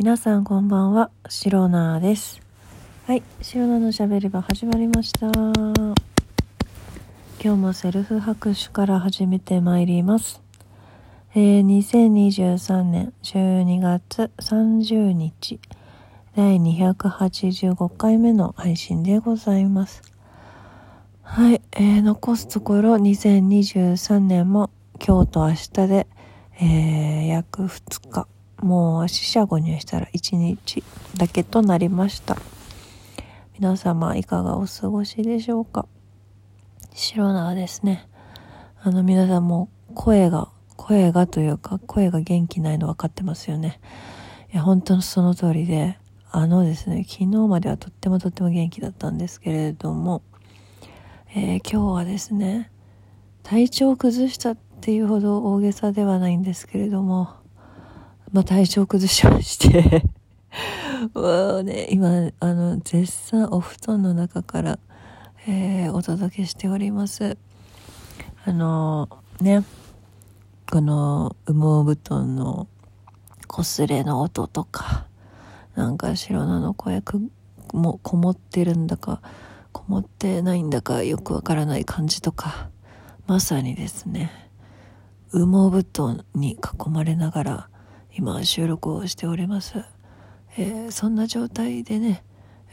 皆さんこんばんは、シロナーです。はい、シロナーのしゃべり場始まりました。今日もセルフ拍手から始めてまいります。えー、2023年12月30日、第285回目の配信でございます。はい、えー、残すところ2023年も今日と明日で、えー、約2日。もう死者誤入したら1日だけとなりました。皆様いかがお過ごしでしょうか？白縄ですね。あの皆さんも声が、声がというか声が元気ないの分かってますよね。いや、本当にその通りで、あのですね、昨日まではとってもとっても元気だったんですけれども、えー、今日はですね、体調を崩したっていうほど大げさではないんですけれども、まあ、体調崩しまして もうね、今、あの、絶賛お布団の中から、えー、お届けしております。あの、ね、この羽毛布団の擦れの音とか、なんか白菜の声くもこもってるんだか、こもってないんだかよくわからない感じとか、まさにですね、羽毛布団に囲まれながら、今収録をしております、えー、そんな状態でね、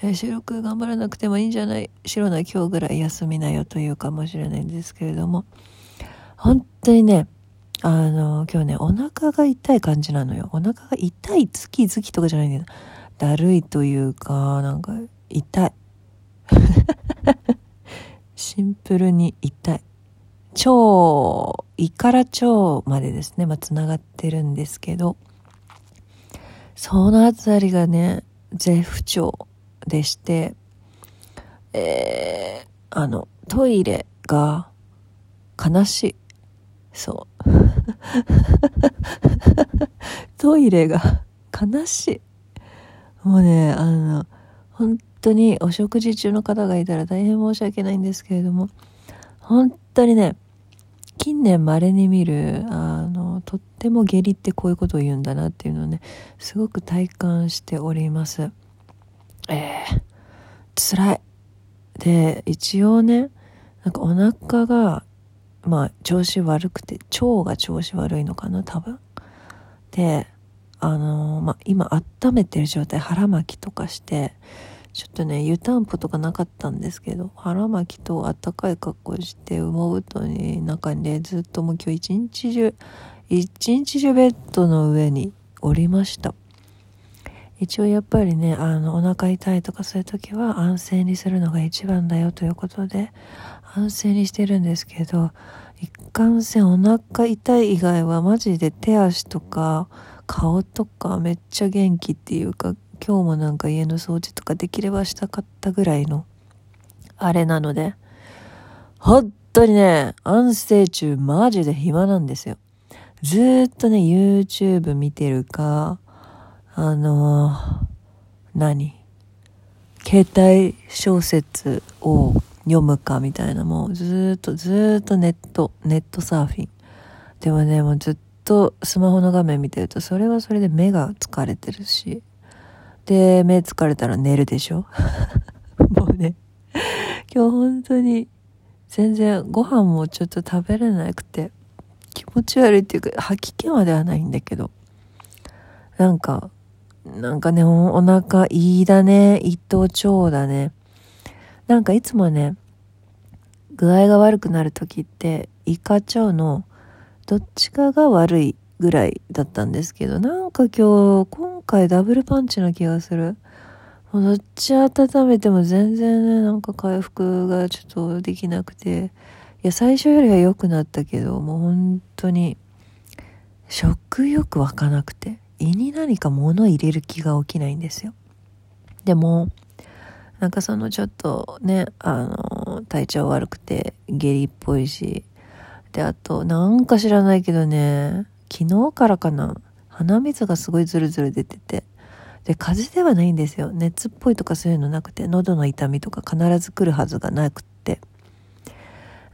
えー、収録頑張らなくてもいいんじゃない白な今日ぐらい休みなよというかもしれないんですけれども本当にねあの今日ねお腹が痛い感じなのよ。お腹が痛いズキズキとかじゃないんだよ。だるいというかなんか痛い。シンプルに痛い。腸胃から腸までですね、まあ、つながってるんですけど。そのあたりがね、絶不調でして、えー、あの、トイレが悲しい。そう。トイレが悲しい。もうね、あの、本当にお食事中の方がいたら大変申し訳ないんですけれども、本当にね、近年稀に見る、あの、とっても下痢ってこういうことを言うんだなっていうのをね、すごく体感しております。えー、辛い。で、一応ね、なんかお腹が、まあ、調子悪くて、腸が調子悪いのかな、多分。で、あのー、まあ、今温めてる状態、腹巻きとかして、ちょっとね、湯たんぽとかなかったんですけど、腹巻きとあったかい格好して、羽毛布団に中にね、ずっともう今日一日中、一日中ベッドの上におりました。一応やっぱりね、あの、お腹痛いとかそういう時は安静にするのが一番だよということで、安静にしてるんですけど、一貫性お腹痛い以外はマジで手足とか顔とかめっちゃ元気っていうか、今日もなんか家の掃除とかできればしたかったぐらいの、あれなので、本当にね、安静中マジで暇なんですよ。ずっとね、YouTube 見てるか、あのー、何？携帯小説を読むかみたいな、もうずっとずっとネット、ネットサーフィン。でもね、もうずっとスマホの画面見てると、それはそれで目が疲れてるし、で、目疲れたら寝るでしょ？もうね、今日本当に全然ご飯もちょっと食べれなくて、気持ち悪いっていうか、吐き気まではないんだけど、なんか、なんかね、おお腹いいだね、一等腸だね。なんかいつもね、具合が悪くなる時って、胃か腸のどっちかが悪いぐらいだったんですけど、なんか今日、今回ダブルパンチな気がする。もうどっち温めても全然ね、なんか回復がちょっとできなくて、や、最初よりは良くなったけど、もう本当に、食欲湧かなくて、胃に何か物入れる気が起きないんですよ。でも、なんかそのちょっとね、あの、体調悪くて下痢っぽいし、で、あと、なんか知らないけどね、昨日からかな、鼻水がすごいズルズル出てて、で、風邪ではないんですよ。熱っぽいとかそういうのなくて、喉の痛みとか必ず来るはずがなく。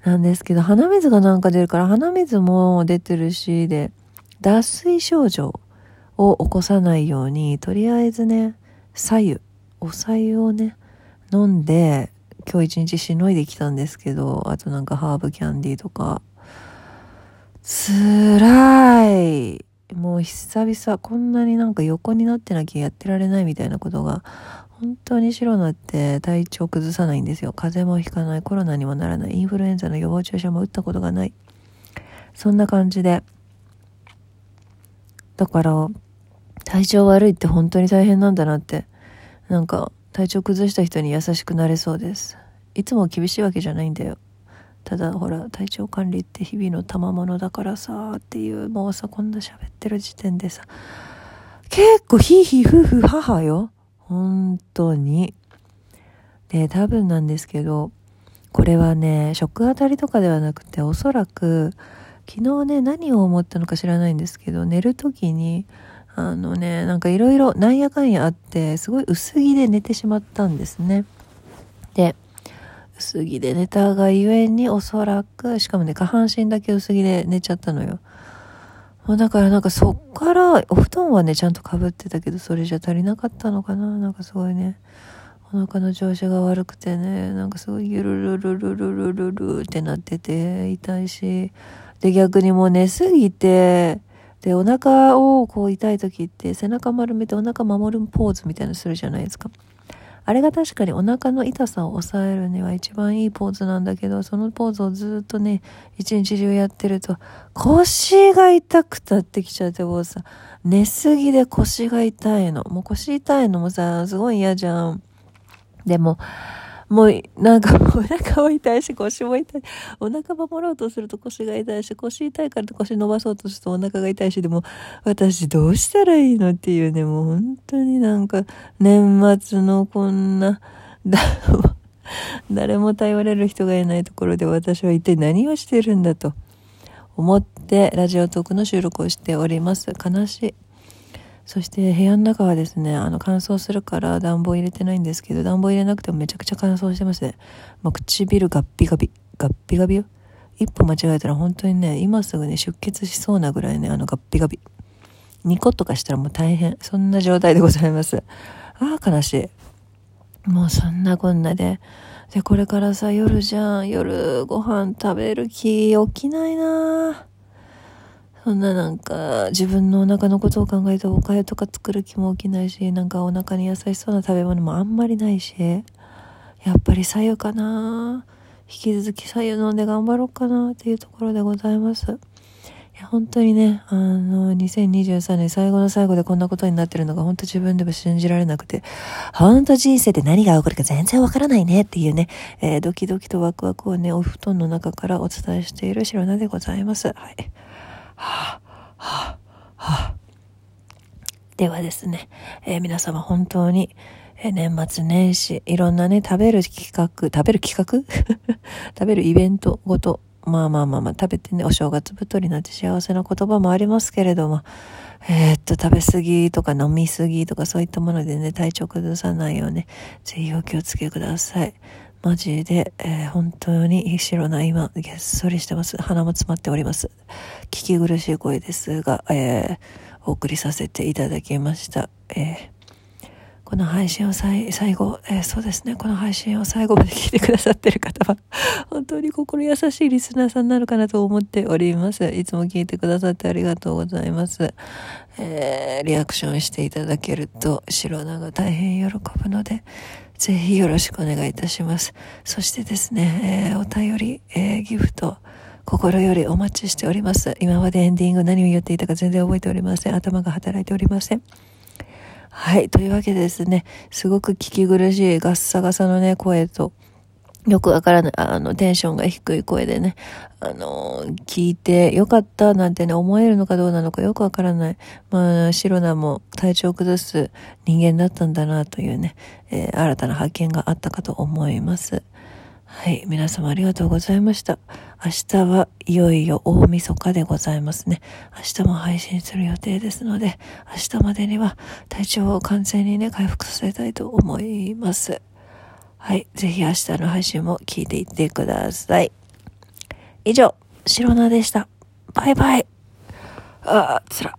なんですけど、鼻水がなんか出るから、鼻水も出てるし、で、脱水症状を起こさないように、とりあえずね、左右、お左右をね、飲んで、今日一日しのいできたんですけど、あとなんかハーブキャンディーとか、つらい。もう久々こんなになんか横になってなきゃやってられないみたいなことが本当に白菜って体調崩さないんですよ。風邪もひかないコロナにもならないインフルエンザの予防注射も打ったことがない。そんな感じで。だから体調悪いって本当に大変なんだなって。なんか体調崩した人に優しくなれそうです。いつも厳しいわけじゃないんだよ。ただほら体調管理って日々の賜物だからさっていうもうさこんな喋ってる時点でさ結構ヒーヒーフーフ母よ。本当に。で多分なんですけどこれはね食当たりとかではなくておそらく昨日ね何を思ったのか知らないんですけど寝る時にあのねなんかいろいろなんやかんやあってすごい薄着で寝てしまったんですね。で薄着で寝たがゆえにおそらく、しかもね、下半身だけ薄着で寝ちゃったのよ。だからなんかそっから、お布団はね、ちゃんとかぶってたけど、それじゃ足りなかったのかな？なんかすごいね、お腹の調子が悪くてね、なんかすごいゆるるるるるるるってなってて、痛いし、で逆にもう寝すぎて、で、お腹をこう痛い時って背中丸めてお腹守るポーズみたいなのするじゃないですか。あれが確かにお腹の痛さを抑えるには一番いいポーズなんだけど、そのポーズをずっとね、一日中やってると、腰が痛くたってきちゃってもうさ、寝すぎで腰が痛いの。もう腰痛いのもさ、すごい嫌じゃん。でも、もう、なんかお腹も痛いし腰も痛い。お腹守ろうとすると腰が痛いし、腰痛いから腰伸ばそうとするとお腹が痛いし、でも、私どうしたらいいのっていうね、もう本当になんか、年末のこんな、誰も頼れる人がいないところで私は一体何をしてるんだと思ってラジオトークの収録をしております。悲しい。そして部屋の中はですね、あの乾燥するから暖房入れてないんですけど、暖房入れなくてもめちゃくちゃ乾燥してますね。もう唇ガッピガビ、ガッピガビよ。一歩間違えたら本当にね、今すぐね、出血しそうなぐらいね、あのガッピガビ。ニコッとかしたらもう大変。そんな状態でございます。ああ、悲しい。もうそんなこんなで。で、これからさ、夜じゃん。夜ご飯食べる気起きないなそんななんか自分のお腹のことを考えておかゆとか作る気も起きないし、なんかお腹に優しそうな食べ物もあんまりないし、やっぱり左右かな引き続き左右飲んで頑張ろうかなっていうところでございます。いや、本当にね、あの、2023年最後の最後でこんなことになってるのが本当自分でも信じられなくて、本当人生で何が起こるか全然わからないねっていうね、えー、ドキドキとワクワクをね、お布団の中からお伝えしている白菜でございます。はい。はあ、はあ、はあ。ではですね、えー、皆様本当に、えー、年末年始、いろんなね、食べる企画、食べる企画？食べるイベントごと、まあまあまあまあ、食べてね、お正月太りなんて幸せな言葉もありますけれども、えー、っと、食べ過ぎとか飲み過ぎとかそういったものでね、体調崩さないように、ぜひお気をつけください。マジで、えー、本当に白な今、げっそりしてます。鼻も詰まっております。聞き苦しい声ですが、えー、お送りさせていただきました。えー、この配信を最後、えー、そうですね、この配信を最後まで聞いてくださってる方は、本当に心優しいリスナーさんになのかなと思っております。いつも聞いてくださってありがとうございます。えー、リアクションしていただけると、白菜が大変喜ぶので、ぜひよろしくお願いいたします。そしてですね、えー、お便り、えー、ギフト、心よりお待ちしております。今までエンディング何を言っていたか全然覚えておりません。頭が働いておりません。はい。というわけでですね、すごく聞き苦しいガッサガサのね、声と、よくわからない、あの、テンションが低い声でね、あの、聞いてよかったなんてね、思えるのかどうなのかよくわからない。まあ、シロナも体調を崩す人間だったんだなというね、えー、新たな発見があったかと思います。はい。皆様ありがとうございました。明日はいよいよ大晦日でございますね。明日も配信する予定ですので、明日までには体調を完全にね、回復させたいと思います。はい。ぜひ明日の配信も聞いていってください。以上、白菜でした。バイバイ。ああ、つら。